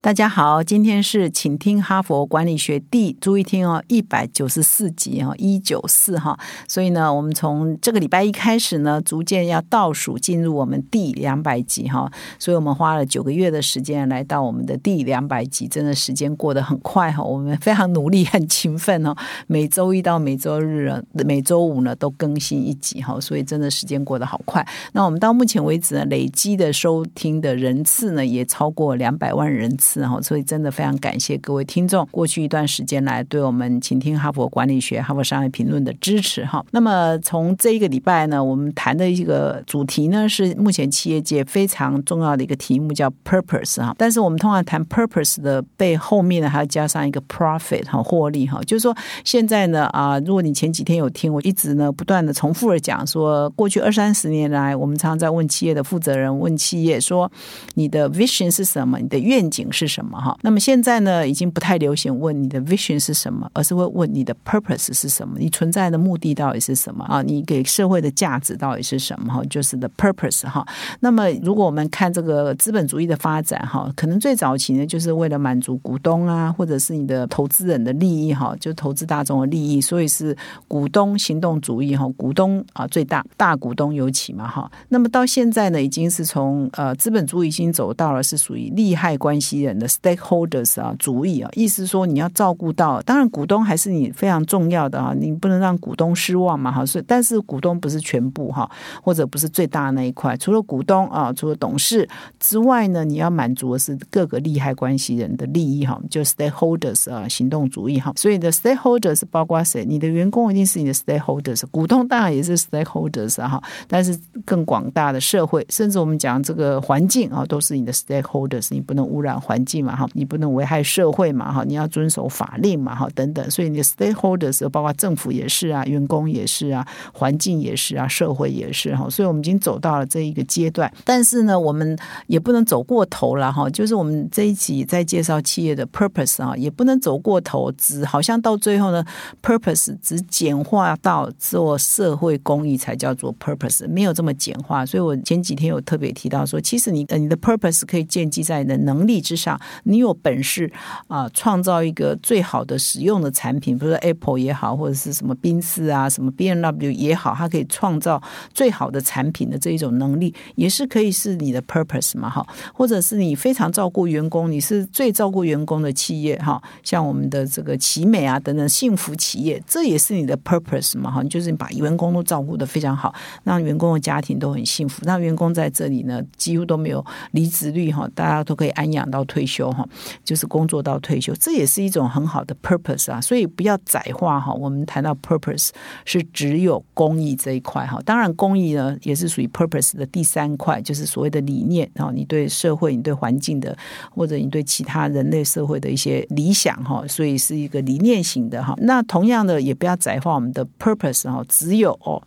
大家好，今天是请听哈佛管理学第，注意听哦，一百九十四集哈，一九四哈。所以呢，我们从这个礼拜一开始呢，逐渐要倒数进入我们第两百集哈。所以我们花了九个月的时间来到我们的第两百集，真的时间过得很快哈。我们非常努力，很勤奋哦，每周一到每周日、每周五呢都更新一集哈。所以真的时间过得好快。那我们到目前为止呢，累积的收听的人次呢，也超过两百万人次。哈，所以真的非常感谢各位听众过去一段时间来对我们请听哈佛管理学、哈佛商业评论的支持哈。那么从这一个礼拜呢，我们谈的一个主题呢，是目前企业界非常重要的一个题目，叫 purpose 哈。但是我们通常谈 purpose 的背后面呢，还要加上一个 profit 哈，获利哈。就是说现在呢啊，如果你前几天有听，我一直呢不断的重复的讲说，过去二三十年来，我们常常在问企业的负责人，问企业说，你的 vision 是什么？你的愿景是？什么哈？那么现在呢，已经不太流行问你的 vision 是什么，而是会问你的 purpose 是什么？你存在的目的到底是什么啊？你给社会的价值到底是什么？哈，就是 the purpose 哈。那么如果我们看这个资本主义的发展哈，可能最早期呢，就是为了满足股东啊，或者是你的投资人的利益哈，就投资大众的利益，所以是股东行动主义哈，股东啊最大，大股东尤其嘛哈。那么到现在呢，已经是从呃资本主义已经走到了是属于利害关系人。的 stakeholders 啊，主意啊，意思说你要照顾到，当然股东还是你非常重要的啊，你不能让股东失望嘛，哈，所以但是股东不是全部哈，或者不是最大那一块，除了股东啊，除了董事之外呢，你要满足的是各个利害关系人的利益哈，就 stakeholders 啊，行动主义哈，所以的 stakeholders 包括谁？你的员工一定是你的 stakeholders，股东当然也是 stakeholders 哈，但是更广大的社会，甚至我们讲这个环境啊，都是你的 stakeholders，你不能污染环。环境嘛哈，你不能危害社会嘛哈，你要遵守法令嘛哈，等等，所以你的 stakeholders 包括政府也是啊，员工也是啊，环境也是啊，社会也是哈，所以我们已经走到了这一个阶段，但是呢，我们也不能走过头了哈，就是我们这一集在介绍企业的 purpose 啊，也不能走过头，只好像到最后呢，purpose 只简化到做社会公益才叫做 purpose，没有这么简化，所以我前几天有特别提到说，其实你你的 purpose 可以建基在你的能力之上。你有本事啊，创造一个最好的使用的产品，比如说 Apple 也好，或者是什么宾士啊，什么 B N W 也好，它可以创造最好的产品的这一种能力，也是可以是你的 purpose 嘛，哈，或者是你非常照顾员工，你是最照顾员工的企业，哈，像我们的这个奇美啊等等幸福企业，这也是你的 purpose 嘛，哈，就是你把员工都照顾的非常好，让员工的家庭都很幸福，让员工在这里呢几乎都没有离职率，哈，大家都可以安养到退退休。哈，就是工作到退休，这也是一种很好的 purpose 啊，所以不要窄化哈。我们谈到 purpose 是只有公益这一块哈，当然公益呢也是属于 purpose 的第三块，就是所谓的理念哈。你对社会、你对环境的，或者你对其他人类社会的一些理想哈，所以是一个理念型的哈。那同样的，也不要窄化我们的 purpose 哈，只有哦，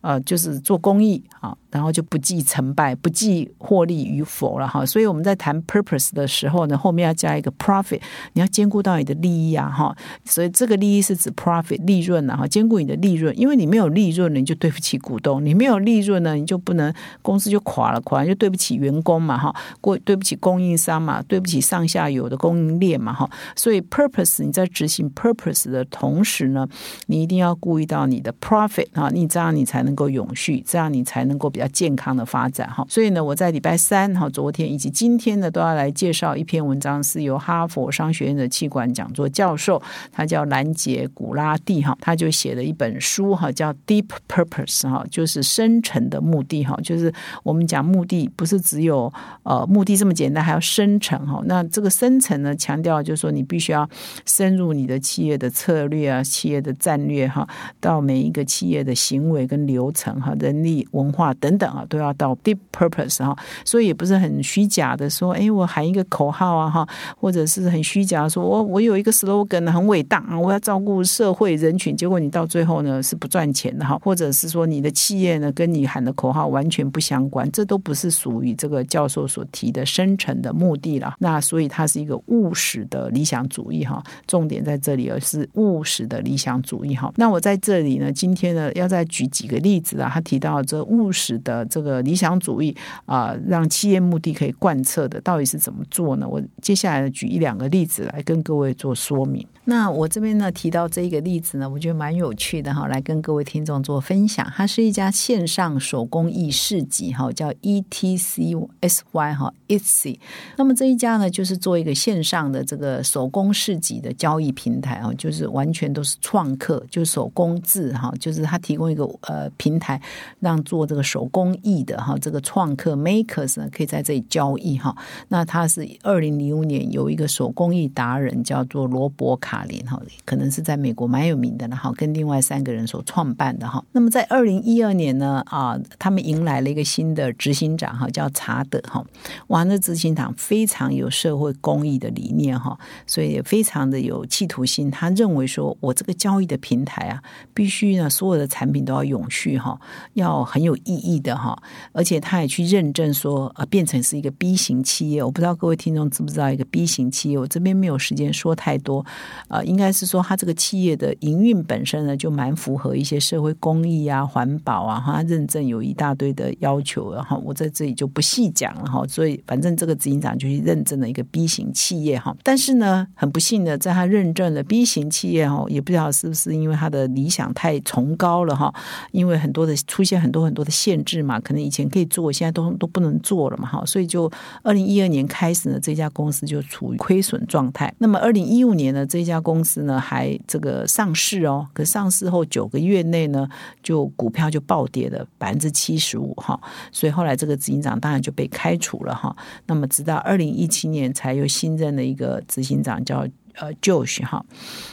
呃，就是做公益啊。然后就不计成败，不计获利与否了哈。所以我们在谈 purpose 的时候呢，后面要加一个 profit，你要兼顾到你的利益啊哈。所以这个利益是指 profit 利润啊哈，兼顾你的利润，因为你没有利润呢，你就对不起股东；你没有利润呢，你就不能公司就垮了，垮了就对不起员工嘛哈，过对不起供应商嘛，对不起上下游的供应链嘛哈。所以 purpose 你在执行 purpose 的同时呢，你一定要顾虑到你的 profit 啊，你这样你才能够永续，这样你才能够比较。健康的发展哈，所以呢，我在礼拜三哈，昨天以及今天呢，都要来介绍一篇文章，是由哈佛商学院的气管讲座教授，他叫兰杰古拉蒂哈，他就写了一本书哈，叫 Deep Purpose 哈，就是深层的目的哈，就是我们讲目的不是只有呃目的这么简单，还要深层哈。那这个深层呢，强调就是说你必须要深入你的企业的策略啊，企业的战略哈，到每一个企业的行为跟流程哈，人力文化等。等等啊，都要到 deep purpose 哈，所以也不是很虚假的说，哎，我喊一个口号啊哈，或者是很虚假说，我我有一个 slogan 很伟大啊，我要照顾社会人群，结果你到最后呢是不赚钱的哈，或者是说你的企业呢跟你喊的口号完全不相关，这都不是属于这个教授所提的深层的目的了。那所以它是一个务实的理想主义哈，重点在这里，而是务实的理想主义哈。那我在这里呢，今天呢要再举几个例子啊，他提到这务实的这个理想主义啊，让企业目的可以贯彻的，到底是怎么做呢？我接下来举一两个例子来跟各位做说明。那我这边呢提到这一个例子呢，我觉得蛮有趣的哈，来跟各位听众做分享。它是一家线上手工艺市集哈，叫 E T C S Y 哈 i t s y 那么这一家呢，就是做一个线上的这个手工市集的交易平台啊，就是完全都是创客，就是手工制哈，就是它提供一个呃平台，让做这个手工艺的哈，这个创客 makers 呢可以在这里交易哈。那它是二零零五年有一个手工艺达人叫做罗伯卡。林哈，可能是在美国蛮有名的了哈，跟另外三个人所创办的哈。那么在二零一二年呢啊，他们迎来了一个新的执行长哈，叫查德哈。哇，那执行长非常有社会公益的理念哈，所以也非常的有企图心。他认为说，我这个交易的平台啊，必须呢所有的产品都要永续哈，要很有意义的哈。而且他也去认证说，呃，变成是一个 B 型企业。我不知道各位听众知不知道一个 B 型企业？我这边没有时间说太多。啊，应该是说，他这个企业的营运本身呢，就蛮符合一些社会公益啊、环保啊，哈，认证有一大堆的要求，然后我在这里就不细讲了哈。所以，反正这个执行长就去认证了一个 B 型企业哈。但是呢，很不幸的，在他认证了 B 型企业哈，也不知道是不是因为他的理想太崇高了哈，因为很多的出现很多很多的限制嘛，可能以前可以做，现在都都不能做了嘛哈。所以，就二零一二年开始呢，这家公司就处于亏损状态。那么，二零一五年呢，这家公司呢还这个上市哦，可上市后九个月内呢，就股票就暴跌了百分之七十五哈，所以后来这个执行长当然就被开除了哈。那么直到二零一七年才又新任的一个执行长叫呃 Josh 哈。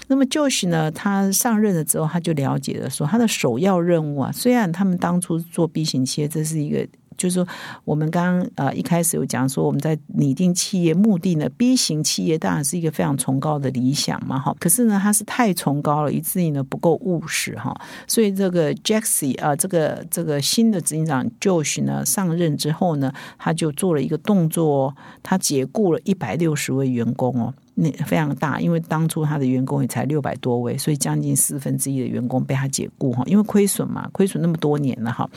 那么 Josh 呢，他上任了之后，他就了解了说，他的首要任务啊，虽然他们当初做 B 型企业，这是一个。就是说，我们刚刚呃一开始有讲说，我们在拟定企业目的呢，B 型企业当然是一个非常崇高的理想嘛，哈。可是呢，它是太崇高了，以至于呢不够务实哈。所以这个 Jaxi 啊，这个这个新的执行长 Josh 呢上任之后呢，他就做了一个动作，他解雇了一百六十位员工哦。那非常大，因为当初他的员工也才六百多位，所以将近四分之一的员工被他解雇哈，因为亏损嘛，亏损那么多年了哈。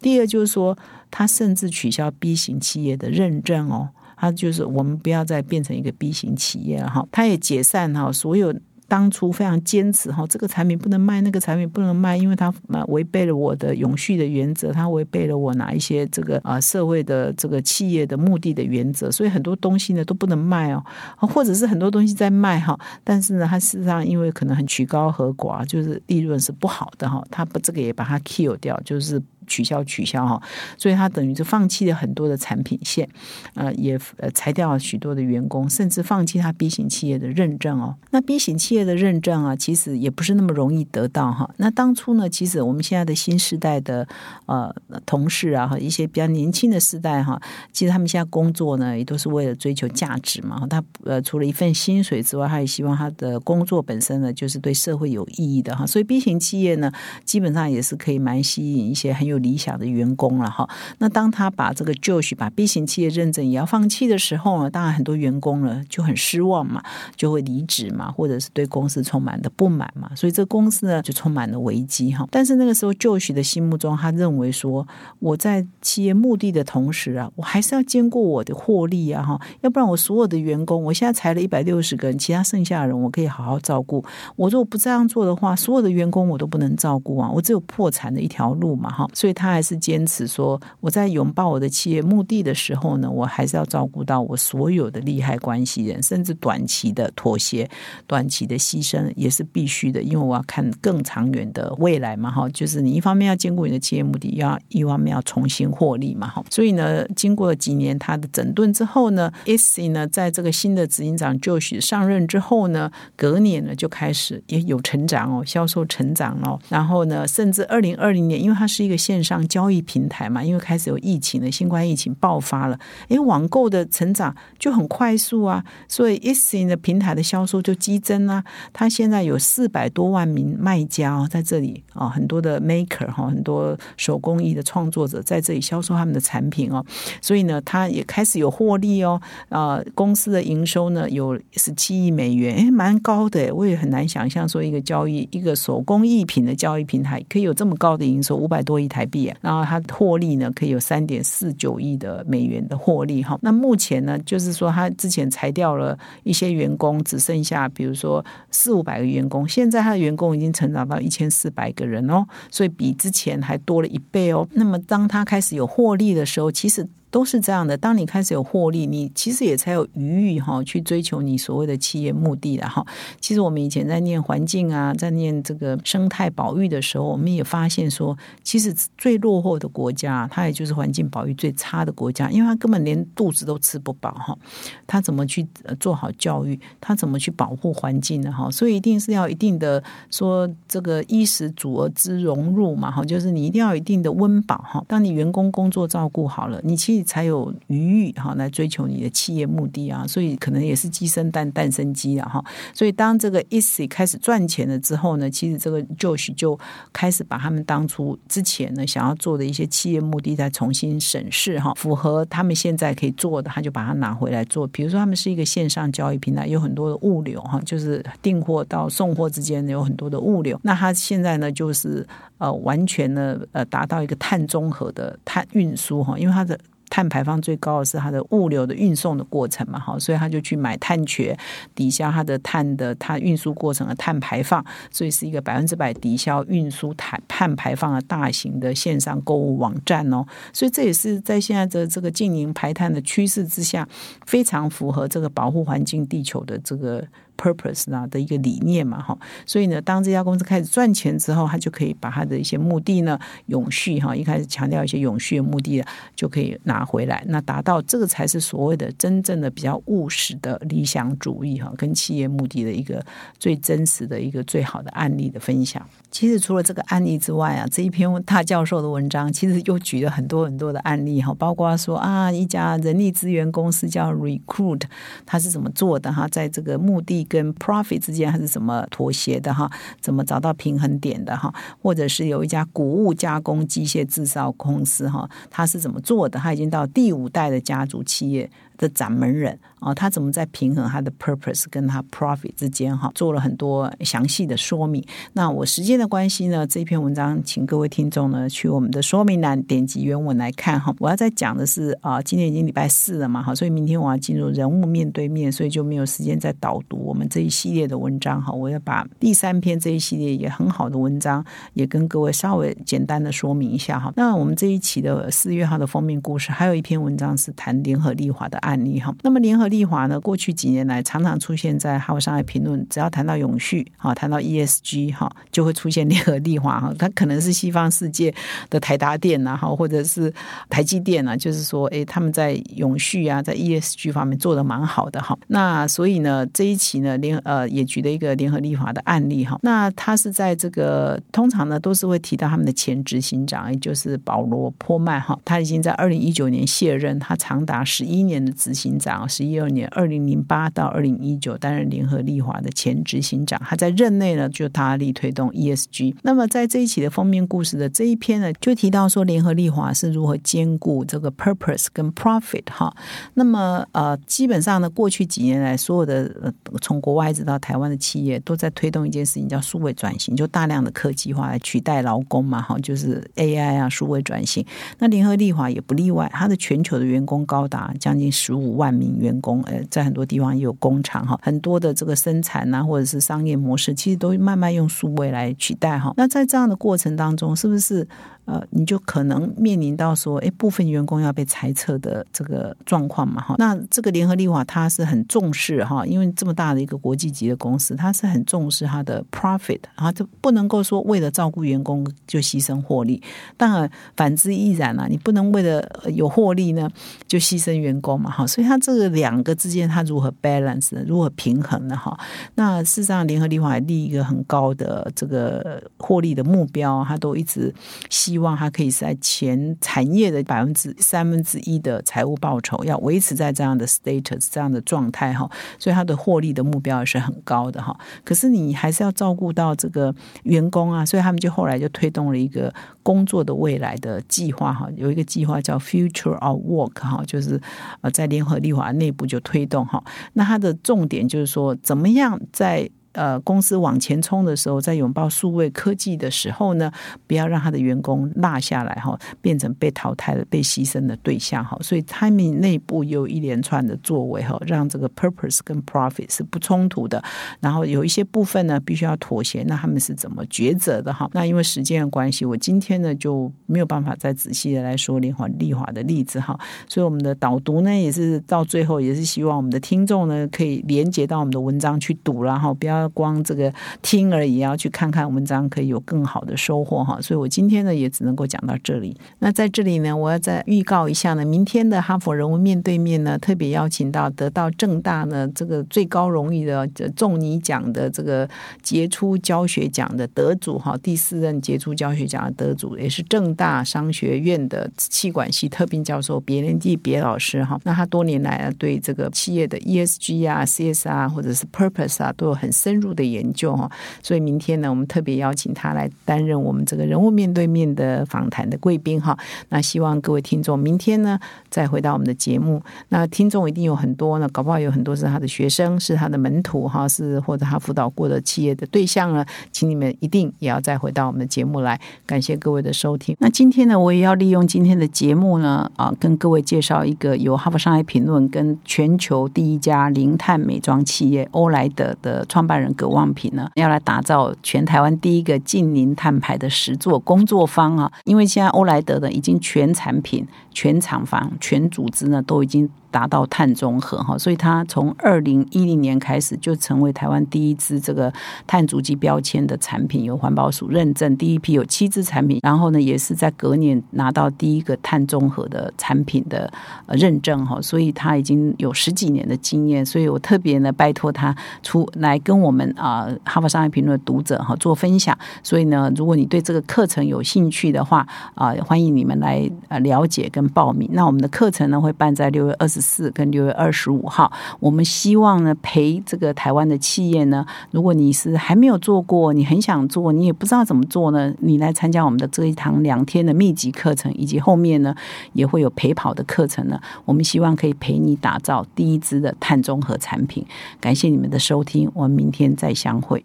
第二就是说，他甚至取消 B 型企业的认证哦，他就是我们不要再变成一个 B 型企业了哈，他也解散哈所有。当初非常坚持哈，这个产品不能卖，那个产品不能卖，因为它违背了我的永续的原则，它违背了我哪一些这个啊社会的这个企业的目的的原则，所以很多东西呢都不能卖哦，或者是很多东西在卖哈，但是呢，它事实上因为可能很曲高和寡，就是利润是不好的哈，它把这个也把它 kill 掉，就是。取消取消哈，所以他等于是放弃了很多的产品线，呃，也呃裁掉了许多的员工，甚至放弃他 B 型企业的认证哦。那 B 型企业的认证啊，其实也不是那么容易得到哈。那当初呢，其实我们现在的新时代的呃同事啊，和一些比较年轻的时代哈，其实他们现在工作呢，也都是为了追求价值嘛。他呃除了一份薪水之外，他也希望他的工作本身呢，就是对社会有意义的哈。所以 B 型企业呢，基本上也是可以蛮吸引一些很有。理想的员工了哈，那当他把这个 Josh 把 B 型企业认证也要放弃的时候呢，当然很多员工呢就很失望嘛，就会离职嘛，或者是对对公司充满的不满嘛，所以这公司呢就充满了危机哈。但是那个时候就许的心目中，他认为说我在企业目的的同时啊，我还是要兼顾我的获利啊哈，要不然我所有的员工，我现在裁了一百六十个人，其他剩下的人我可以好好照顾。我如果不这样做的话，所有的员工我都不能照顾啊，我只有破产的一条路嘛哈。所以他还是坚持说，我在拥抱我的企业目的的时候呢，我还是要照顾到我所有的利害关系人，甚至短期的妥协、短期的牺牲也是必须的，因为我要看更长远的未来嘛，哈，就是你一方面要兼顾你的企业目的，要一方面要重新获利嘛，哈。所以呢，经过几年他的整顿之后呢，S 呢，在这个新的执行长 Josh 上任之后呢，隔年呢就开始也有成长哦，销售成长了，然后呢，甚至二零二零年，因为它是一个线上交易平台嘛，因为开始有疫情了，新冠疫情爆发了，诶，网购的成长就很快速啊，所以 Etsy 的平台的销售就激增啊。它现在有四百多万名卖家，在这里啊，很多的 maker 哈，很多手工艺的创作者在这里销售他们的产品哦，所以呢，它也开始有获利哦。啊，公司的营收呢有十七亿美元，诶，蛮高的，我也很难想象说一个交易一个手工艺品的交易平台可以有这么高的营收，五百多亿台币，然后它获利呢可以有三点四九亿的美元的获利哈。那目前呢，就是说它之前裁掉了一些员工，只剩下比如说四五百个员工，现在他的员工已经成长到一千四百个人哦，所以比之前还多了一倍哦。那么当他开始有获利的时候，其实。都是这样的。当你开始有获利，你其实也才有余裕哈，去追求你所谓的企业目的的哈。其实我们以前在念环境啊，在念这个生态保育的时候，我们也发现说，其实最落后的国家，它也就是环境保育最差的国家，因为它根本连肚子都吃不饱哈。它怎么去做好教育？它怎么去保护环境呢？哈，所以一定是要一定的说这个衣食足而知荣辱嘛哈，就是你一定要有一定的温饱哈。当你员工工作照顾好了，你其实。才有余裕哈来追求你的企业目的啊，所以可能也是鸡生蛋，蛋生鸡啊哈。所以当这个 Etsy 开始赚钱了之后呢，其实这个 Josh 就开始把他们当初之前呢想要做的一些企业目的再重新审视哈，符合他们现在可以做的，他就把它拿回来做。比如说他们是一个线上交易平台，有很多的物流哈，就是订货到送货之间有很多的物流。那他现在呢，就是呃完全呢呃达到一个碳中和的碳运输哈，因为它的。碳排放最高的是它的物流的运送的过程嘛，哈，所以他就去买碳权，抵消它的碳的它运输过程的碳排放，所以是一个百分之百抵消运输碳碳排放的大型的线上购物网站哦，所以这也是在现在的这个近零排碳的趋势之下，非常符合这个保护环境、地球的这个。Purpose 啊的一个理念嘛哈，所以呢，当这家公司开始赚钱之后，他就可以把他的一些目的呢，永续哈，一开始强调一些永续的目的，就可以拿回来，那达到这个才是所谓的真正的比较务实的理想主义哈，跟企业目的的一个最真实的一个最好的案例的分享。其实除了这个案例之外啊，这一篇大教授的文章其实又举了很多很多的案例哈，包括说啊，一家人力资源公司叫 Recruit，它是怎么做的哈，在这个目的跟 profit 之间还是怎么妥协的哈，怎么找到平衡点的哈，或者是有一家谷物加工机械制造公司哈，它是怎么做的？它已经到第五代的家族企业。的掌门人啊，他怎么在平衡他的 purpose 跟他 profit 之间哈，做了很多详细的说明。那我时间的关系呢，这篇文章请各位听众呢去我们的说明栏点击原文来看哈。我要再讲的是啊，今天已经礼拜四了嘛哈，所以明天我要进入人物面对面，所以就没有时间再导读我们这一系列的文章哈。我要把第三篇这一系列也很好的文章也跟各位稍微简单的说明一下哈。那我们这一期的四月号的封面故事，还有一篇文章是谈联合利华的。案例哈，那么联合利华呢？过去几年来常常出现在《哈佛商业评论》，只要谈到永续哈，谈到 ESG 哈，就会出现联合利华哈。它可能是西方世界的台达电呐哈，或者是台积电啊，就是说，哎，他们在永续啊，在 ESG 方面做的蛮好的哈。那所以呢，这一期呢，联呃也举了一个联合利华的案例哈。那他是在这个通常呢都是会提到他们的前执行长，也就是保罗坡曼哈，他已经在二零一九年卸任，他长达十一年的。执行长十一二年，二零零八到二零一九担任联合利华的前执行长，他在任内呢就大力推动 ESG。那么在这一期的封面故事的这一篇呢，就提到说联合利华是如何兼顾这个 purpose 跟 profit 哈。那么呃，基本上呢，过去几年来，所有的呃从国外一直到台湾的企业都在推动一件事情，叫数位转型，就大量的科技化来取代劳工嘛，哈，就是 AI 啊，数位转型。那联合利华也不例外，它的全球的员工高达将近。十十五万名员工，呃，在很多地方也有工厂哈，很多的这个生产啊，或者是商业模式，其实都慢慢用数位来取代哈。那在这样的过程当中，是不是？呃，你就可能面临到说，哎，部分员工要被裁撤的这个状况嘛，哈。那这个联合利华它是很重视哈，因为这么大的一个国际级的公司，它是很重视它的 profit 啊，就不能够说为了照顾员工就牺牲获利。当然，反之亦然啊，你不能为了有获利呢就牺牲员工嘛，哈。所以它这个两个之间，它如何 balance，如何平衡呢？哈。那事实上，联合利华立一个很高的这个获利的目标，它都一直希希望它可以在前产业的百分之三分之一的财务报酬要维持在这样的 status 这样的状态哈。所以它的获利的目标也是很高的哈。可是你还是要照顾到这个员工啊，所以他们就后来就推动了一个工作的未来的计划哈。有一个计划叫 Future of Work 哈，就是呃在联合利华内部就推动哈。那它的重点就是说，怎么样在呃，公司往前冲的时候，在拥抱数位科技的时候呢，不要让他的员工落下来哈，变成被淘汰的、被牺牲的对象哈。所以他们内部有一连串的作为哈，让这个 purpose 跟 profit 是不冲突的。然后有一些部分呢，必须要妥协。那他们是怎么抉择的哈？那因为时间的关系，我今天呢就没有办法再仔细的来说联华利华的例子哈。所以我们的导读呢，也是到最后也是希望我们的听众呢，可以连接到我们的文章去读然后不要。光这个听而已，要去看看文章，可以有更好的收获哈。所以我今天呢，也只能够讲到这里。那在这里呢，我要再预告一下呢，明天的哈佛人文面对面呢，特别邀请到得到正大呢这个最高荣誉的仲尼奖的这个杰出教学奖的得主哈，第四任杰出教学奖的得主，也是正大商学院的气管系特聘教授别连地别老师哈。那他多年来啊，对这个企业的 ESG 啊、CSR 或者是 Purpose 啊，都有很深。深入的研究哈，所以明天呢，我们特别邀请他来担任我们这个人物面对面的访谈的贵宾哈。那希望各位听众明天呢再回到我们的节目。那听众一定有很多呢，搞不好有很多是他的学生，是他的门徒哈，是或者他辅导过的企业的对象呢，请你们一定也要再回到我们的节目来。感谢各位的收听。那今天呢，我也要利用今天的节目呢啊，跟各位介绍一个由哈佛商业评论跟全球第一家零碳美妆企业欧莱德的创办人。葛望平呢，要来打造全台湾第一个近零碳排的十座工作坊啊！因为现在欧莱德的已经全产品、全厂房、全组织呢，都已经。达到碳中和哈，所以它从二零一零年开始就成为台湾第一支这个碳足迹标签的产品，有环保署认证，第一批有七支产品，然后呢也是在隔年拿到第一个碳中和的产品的认证哈，所以他已经有十几年的经验，所以我特别呢拜托他出来跟我们啊哈佛商业评论的读者哈做分享，所以呢如果你对这个课程有兴趣的话啊，欢迎你们来呃了解跟报名。那我们的课程呢会办在六月二十。四跟六月二十五号，我们希望呢陪这个台湾的企业呢，如果你是还没有做过，你很想做，你也不知道怎么做呢，你来参加我们的这一堂两天的密集课程，以及后面呢也会有陪跑的课程呢。我们希望可以陪你打造第一支的碳中和产品。感谢你们的收听，我们明天再相会。